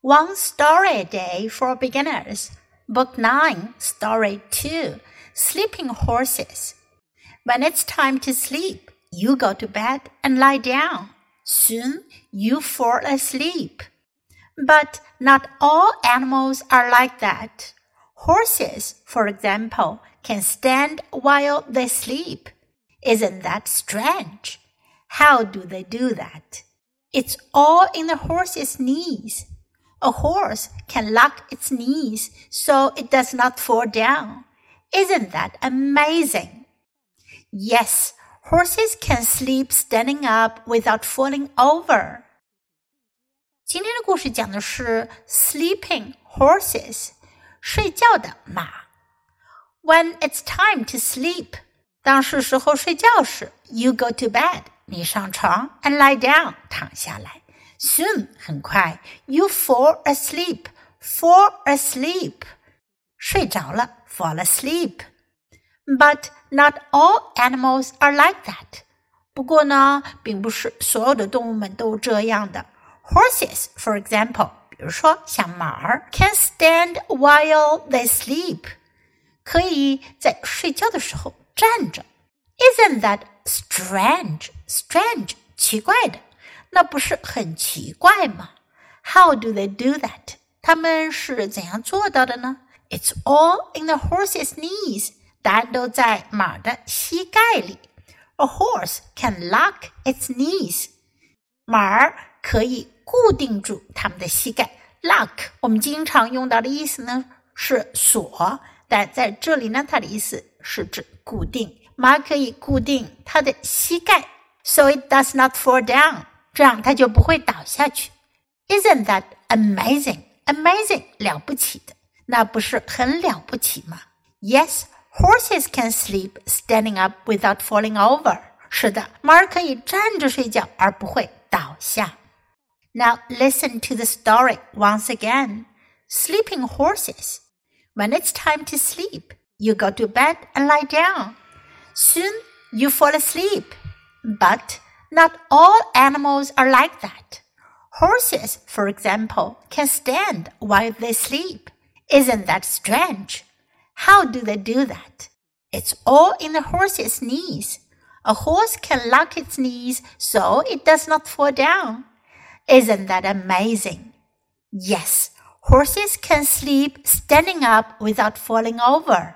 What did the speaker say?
One Story a Day for Beginners, Book 9, Story 2 Sleeping Horses. When it's time to sleep, you go to bed and lie down. Soon you fall asleep. But not all animals are like that. Horses, for example, can stand while they sleep. Isn't that strange? How do they do that? It's all in the horse's knees. A horse can lock its knees so it does not fall down. Isn't that amazing? Yes, horses can sleep standing up without falling over. 今天的故事讲的是 sleeping horses，睡觉的马。When it's time to sleep，当是时候睡觉时，you go to bed，你上床，and lie down，躺下来。 Soon 很快，you fall asleep, fall asleep，睡着了，fall asleep. But not all animals are like that. 不过呢，并不是所有的动物们都这样的。Horses, for example，比如说像马儿，can stand while they sleep，可以在睡觉的时候站着。Isn't that strange? Strange，奇怪的。 那不是很奇怪吗？How do they do that？他们是怎样做到的呢？It's all in the horse's knees。答案都在马的膝盖里。A horse can lock its knees。马儿可以固定住它们的膝盖。Lock 我们经常用到的意思呢是锁，但在这里呢，它的意思是指固定。马可以固定它的膝盖，so it does not fall down。 这样它就不会倒下去。Isn't that amazing? Amazing，了不起的，那不是很了不起吗？Yes, horses can sleep standing up without falling over。是的，马儿可以站着睡觉而不会倒下。Now listen to the story once again. Sleeping horses. When it's time to sleep, you go to bed and lie down. Soon you fall asleep. But not all animals are like that. Horses, for example, can stand while they sleep. Isn't that strange? How do they do that? It's all in the horse's knees. A horse can lock its knees so it does not fall down. Isn't that amazing? Yes, horses can sleep standing up without falling over.